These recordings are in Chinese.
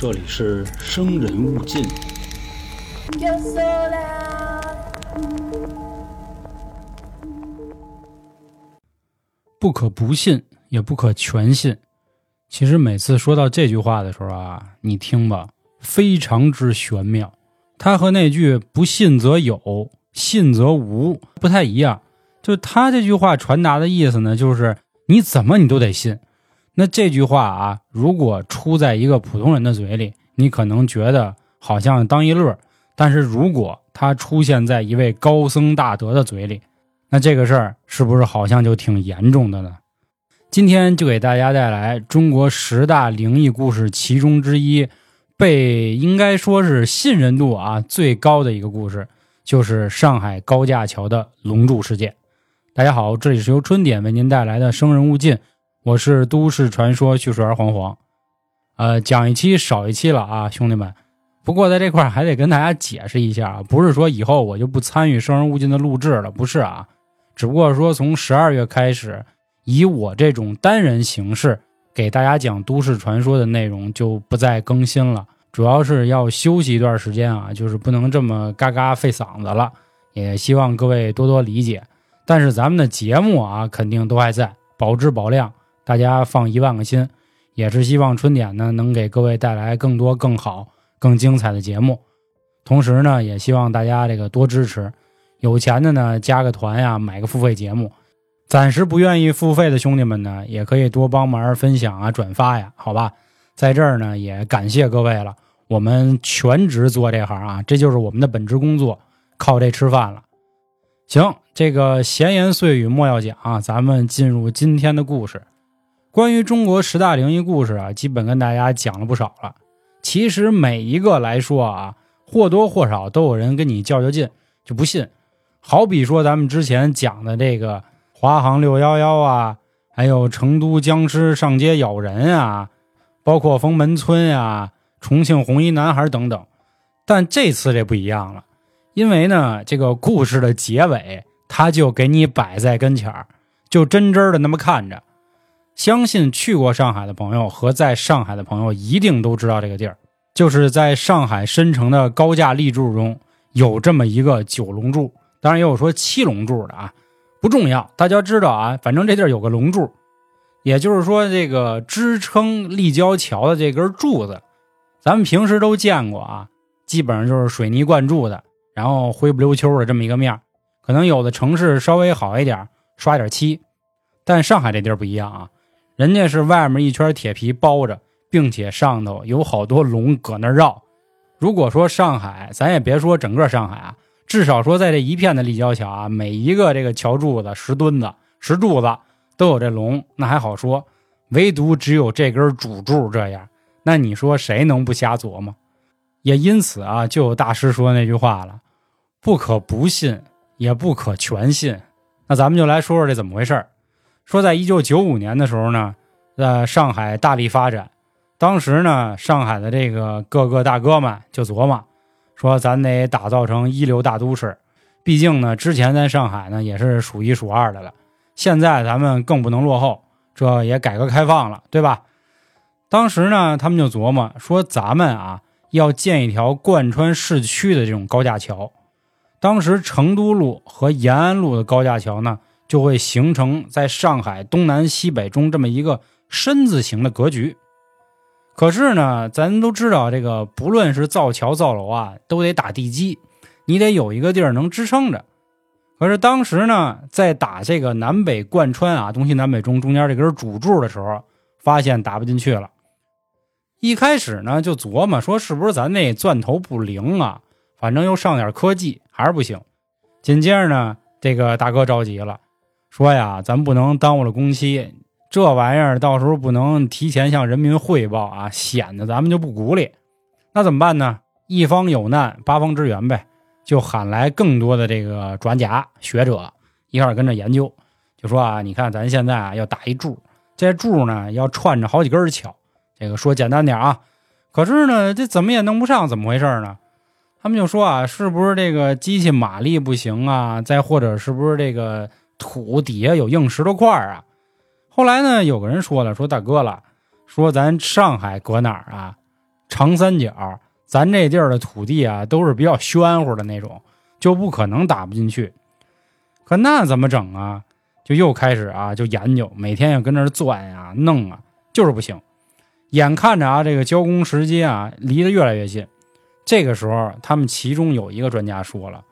这里是生人勿近。不可不信，也不可全信。其实每次说到这句话的时候啊，你听吧，非常之玄妙。它和那句“不信则有，信则无”不太一样。就他这句话传达的意思呢，就是你怎么你都得信。那这句话啊，如果出在一个普通人的嘴里，你可能觉得好像当一乐；但是如果它出现在一位高僧大德的嘴里，那这个事儿是不是好像就挺严重的呢？今天就给大家带来中国十大灵异故事其中之一，被应该说是信任度啊最高的一个故事，就是上海高架桥的龙柱事件。大家好，这里是由春点为您带来的《生人勿近》，我是都市传说叙述员黄黄。呃，讲一期少一期了啊，兄弟们。不过在这块儿还得跟大家解释一下啊，不是说以后我就不参与《生人勿近》的录制了，不是啊。只不过说从十二月开始，以我这种单人形式给大家讲都市传说的内容就不再更新了，主要是要休息一段时间啊，就是不能这么嘎嘎费嗓子了，也希望各位多多理解。但是咱们的节目啊，肯定都还在，保质保量，大家放一万个心。也是希望春点呢能给各位带来更多、更好、更精彩的节目。同时呢，也希望大家这个多支持。有钱的呢，加个团呀，买个付费节目。暂时不愿意付费的兄弟们呢，也可以多帮忙分享啊、转发呀，好吧？在这儿呢，也感谢各位了。我们全职做这行啊，这就是我们的本职工作，靠这吃饭了。行，这个闲言碎语莫要讲啊，咱们进入今天的故事。关于中国十大灵异故事啊，基本跟大家讲了不少了。其实每一个来说啊，或多或少都有人跟你较较劲，就不信。好比说咱们之前讲的这个华航六幺幺啊，还有成都僵尸上街咬人啊，包括封门村呀、重庆红衣男孩等等。但这次这不一样了，因为呢，这个故事的结尾他就给你摆在跟前儿，就真真的那么看着。相信去过上海的朋友和在上海的朋友一定都知道这个地儿，就是在上海申城的高架立柱中有这么一个九龙柱。当然也有说七龙柱的啊，不重要，大家知道啊，反正这地儿有个龙柱，也就是说这个支撑立交桥的这根柱子，咱们平时都见过啊，基本上就是水泥灌注的，然后灰不溜秋的这么一个面可能有的城市稍微好一点，刷点漆，但上海这地儿不一样啊，人家是外面一圈铁皮包着，并且上头有好多龙搁那绕。如果说上海，咱也别说整个上海啊。至少说，在这一片的立交桥啊，每一个这个桥柱子、石墩子、石柱子都有这龙，那还好说。唯独只有这根主柱这样，那你说谁能不瞎琢磨？也因此啊，就有大师说那句话了：不可不信，也不可全信。那咱们就来说说这怎么回事说，在一九九五年的时候呢，在上海大力发展，当时呢，上海的这个各个大哥们就琢磨。说咱得打造成一流大都市，毕竟呢，之前在上海呢也是数一数二的了。现在咱们更不能落后，这也改革开放了，对吧？当时呢，他们就琢磨说，咱们啊要建一条贯穿市区的这种高架桥。当时成都路和延安路的高架桥呢，就会形成在上海东南西北中这么一个深字形的格局。可是呢，咱都知道，这个不论是造桥造楼啊，都得打地基，你得有一个地儿能支撑着。可是当时呢，在打这个南北贯穿啊，东西南北中中间这根主柱的时候，发现打不进去了。一开始呢，就琢磨说，是不是咱那钻头不灵啊？反正又上点科技，还是不行。紧接着呢，这个大哥着急了，说呀，咱不能耽误了工期。这玩意儿到时候不能提前向人民汇报啊，显得咱们就不鼓励。那怎么办呢？一方有难，八方支援呗，就喊来更多的这个专家学者一块跟着研究。就说啊，你看咱现在啊要打一柱，这柱呢要串着好几根桥。这个说简单点啊，可是呢这怎么也弄不上，怎么回事呢？他们就说啊，是不是这个机器马力不行啊？再或者是不是这个土底下有硬石头块啊？后来呢，有个人说了，说大哥了，说咱上海搁哪儿啊？长三角，咱这地儿的土地啊都是比较暄乎的那种，就不可能打不进去。可那怎么整啊？就又开始啊，就研究，每天要跟那儿钻呀、弄啊，就是不行。眼看着啊，这个交工时间啊离得越来越近。这个时候，他们其中有一个专家说了：“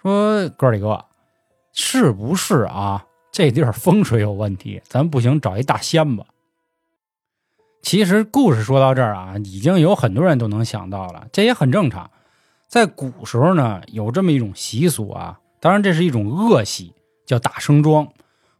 说哥几个，是不是啊？这地儿风水有问题，咱不行找一大仙吧。”其实故事说到这儿啊，已经有很多人都能想到了，这也很正常。在古时候呢，有这么一种习俗啊，当然这是一种恶习，叫打生桩。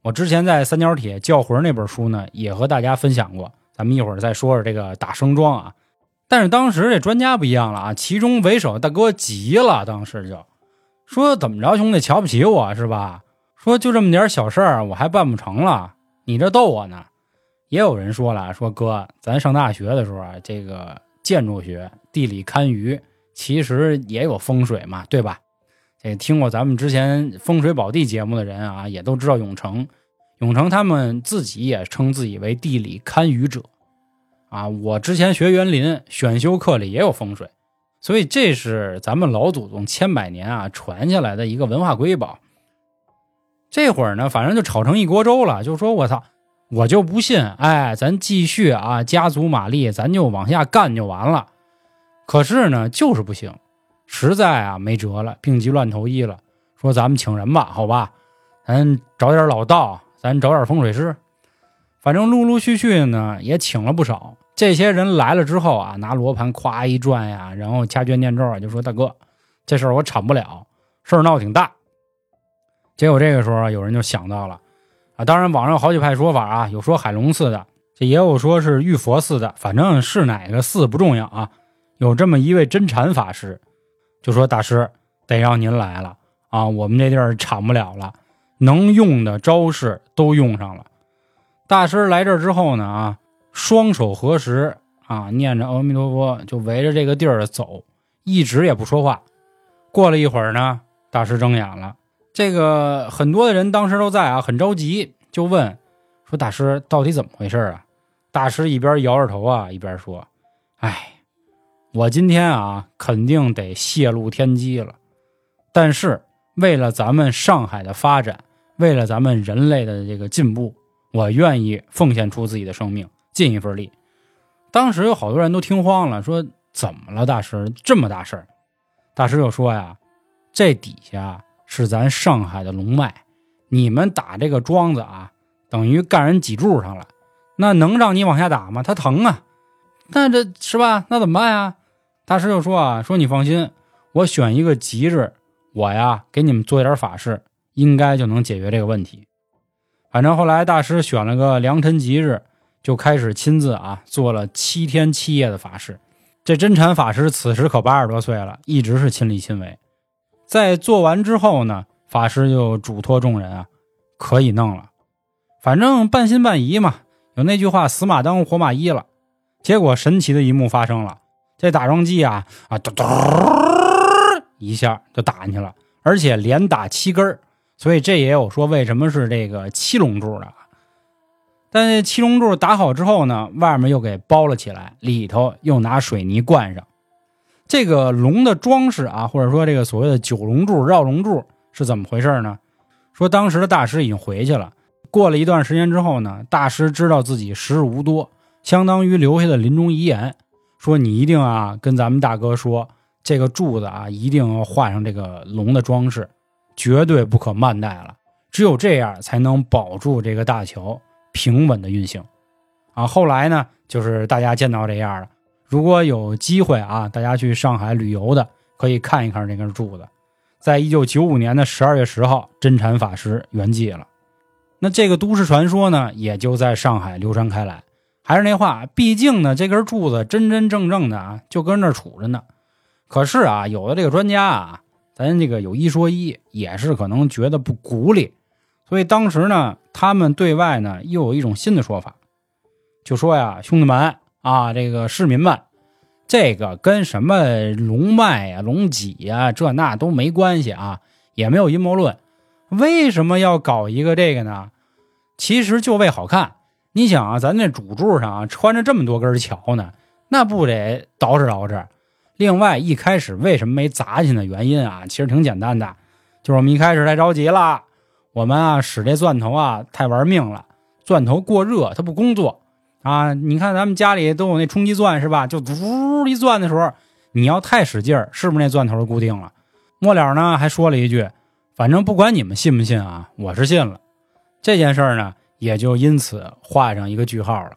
我之前在《三角铁叫魂》那本书呢，也和大家分享过。咱们一会儿再说说这个打生桩啊。但是当时这专家不一样了啊，其中为首大哥急了，当时就说：“怎么着，兄弟，瞧不起我是吧？说就这么点小事儿，我还办不成了？你这逗我呢？”也有人说了，说哥，咱上大学的时候啊，这个建筑学、地理堪舆，其实也有风水嘛，对吧？这听过咱们之前风水宝地节目的人啊，也都知道永成，永成他们自己也称自己为地理堪舆者啊。我之前学园林选修课里也有风水，所以这是咱们老祖宗千百年啊传下来的一个文化瑰宝。这会儿呢，反正就吵成一锅粥了，就说我操。我就不信，哎，咱继续啊，加足马力，咱就往下干就完了。可是呢，就是不行，实在啊没辙了，病急乱投医了，说咱们请人吧，好吧，咱找点老道，咱找点风水师，反正陆陆续续呢也请了不少。这些人来了之后啊，拿罗盘咵一转呀，然后掐诀念咒啊，就说大哥，这事儿我铲不了，事儿闹挺大。结果这个时候啊有人就想到了。啊，当然，网上有好几派说法啊，有说海龙寺的，这也有说是玉佛寺的，反正是哪个寺不重要啊。有这么一位真禅法师，就说大师得让您来了啊，我们这地儿铲不了了，能用的招式都用上了。大师来这儿之后呢，啊，双手合十啊，念着阿弥陀佛，就围着这个地儿走，一直也不说话。过了一会儿呢，大师睁眼了。这个很多的人当时都在啊，很着急，就问说：“大师到底怎么回事啊？”大师一边摇着头啊，一边说：“哎，我今天啊，肯定得泄露天机了。但是为了咱们上海的发展，为了咱们人类的这个进步，我愿意奉献出自己的生命，尽一份力。”当时有好多人都听慌了，说：“怎么了，大师？这么大事儿？”大师就说呀：“这底下……”是咱上海的龙脉，你们打这个桩子啊，等于干人脊柱上了，那能让你往下打吗？他疼啊，那这是吧？那怎么办呀？大师就说啊，说你放心，我选一个吉日，我呀给你们做点法事，应该就能解决这个问题。反正后来大师选了个良辰吉日，就开始亲自啊做了七天七夜的法事。这真禅法师此时可八十多岁了，一直是亲力亲为。在做完之后呢，法师就嘱托众人啊，可以弄了，反正半信半疑嘛。有那句话“死马当活马医”了。结果神奇的一幕发生了，这打桩机啊啊嘟嘟一下就打进去了，而且连打七根所以这也有说为什么是这个七龙柱的。但是七龙柱打好之后呢，外面又给包了起来，里头又拿水泥灌上。这个龙的装饰啊，或者说这个所谓的九龙柱绕龙柱是怎么回事呢？说当时的大师已经回去了，过了一段时间之后呢，大师知道自己时日无多，相当于留下的临终遗言，说你一定啊跟咱们大哥说，这个柱子啊一定要画上这个龙的装饰，绝对不可慢待了，只有这样才能保住这个大桥平稳的运行。啊，后来呢，就是大家见到这样了。如果有机会啊，大家去上海旅游的可以看一看这根柱子，在一九九五年的十二月十号，真禅法师圆寂了。那这个都市传说呢，也就在上海流传开来。还是那话，毕竟呢，这根柱子真真正正的啊，就跟那杵着呢。可是啊，有的这个专家啊，咱这个有一说一，也是可能觉得不鼓励，所以当时呢，他们对外呢又有一种新的说法，就说呀，兄弟们。啊，这个市民们，这个跟什么龙脉呀、龙脊呀，这那都没关系啊，也没有阴谋论。为什么要搞一个这个呢？其实就为好看。你想啊，咱那主柱上啊穿着这么多根桥呢，那不得捯饬捯饬。另外，一开始为什么没砸进的原因啊，其实挺简单的，就是我们一开始太着急了，我们啊使这钻头啊太玩命了，钻头过热它不工作啊。你看咱们家里都有那冲击钻是吧？就嘟一钻的时候，你要太使劲儿，是不是那钻头固定了？末了呢还说了一句，反正不管你们信不信啊，我是信了。这件事儿呢也就因此画上一个句号了。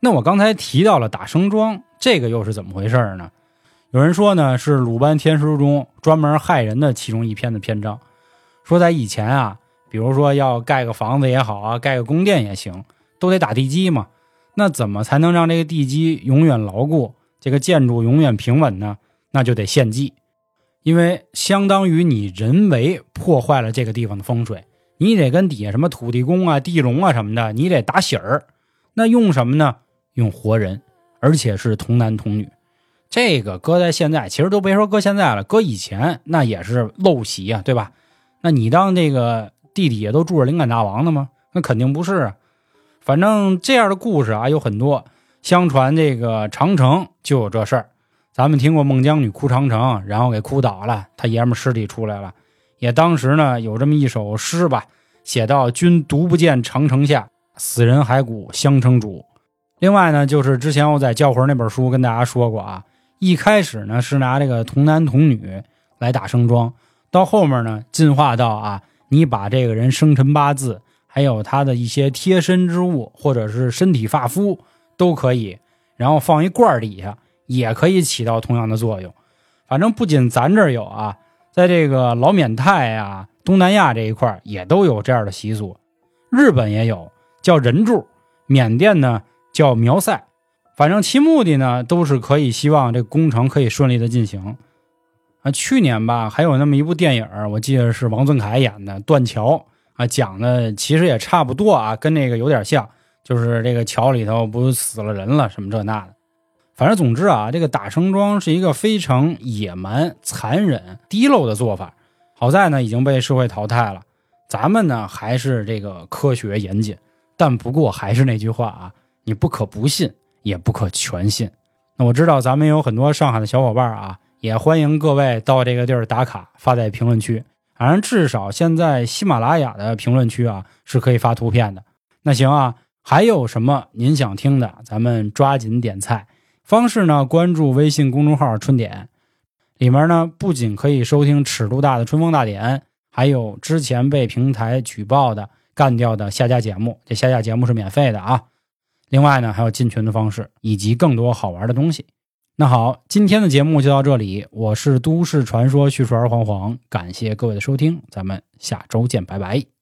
那我刚才提到了打生桩，这个又是怎么回事呢？有人说呢，是鲁班天书中专门害人的其中一篇的篇章。说在以前啊，比如说要盖个房子也好啊，盖个宫殿也行，都得打地基嘛。那怎么才能让这个地基永远牢固，这个建筑永远平稳呢？那就得献祭，因为相当于你人为破坏了这个地方的风水，你得跟底下什么土地公啊、地龙啊什么的，你得打喜儿。那用什么呢？用活人，而且是童男童女。这个搁在现在，其实都别说搁现在了，搁以前那也是陋习啊，对吧？那你当这个地底下都住着灵感大王的吗？那肯定不是啊。反正这样的故事啊有很多，相传这个长城就有这事儿。咱们听过孟姜女哭长城，然后给哭倒了，他爷们尸体出来了。也当时呢有这么一首诗吧，写到“君独不见长城下，死人骸骨相称主”。另外呢，就是之前我在《教魂》那本书跟大家说过啊。一开始呢是拿这个童男童女来打声庄，到后面呢进化到啊，你把这个人生辰八字，还有他的一些贴身之物或者是身体发肤都可以，然后放一罐底下也可以起到同样的作用。反正不仅咱这儿有啊，在这个老缅泰啊、东南亚这一块也都有这样的习俗，日本也有叫人柱，缅甸呢叫苗赛。反正其目的呢，都是可以希望这工程可以顺利的进行。啊，去年吧，还有那么一部电影，我记得是王俊凯演的《断桥》啊，讲的其实也差不多啊，跟那个有点像，就是这个桥里头不死了人了什么这那的。反正总之啊，这个打生桩是一个非常野蛮、残忍、低陋的做法。好在呢，已经被社会淘汰了。咱们呢，还是这个科学严谨。但不过还是那句话啊，你不可不信。也不可全信。那我知道咱们有很多上海的小伙伴啊，也欢迎各位到这个地儿打卡，发在评论区。反正至少现在喜马拉雅的评论区啊是可以发图片的。那行啊，还有什么您想听的，咱们抓紧点菜。方式呢，关注微信公众号“春点”，里面呢不仅可以收听尺度大的春风大典，还有之前被平台举报的干掉的下架节目。这下架节目是免费的啊。另外呢，还有进群的方式，以及更多好玩的东西。那好，今天的节目就到这里。我是都市传说叙述儿黄黄，感谢各位的收听，咱们下周见，拜拜。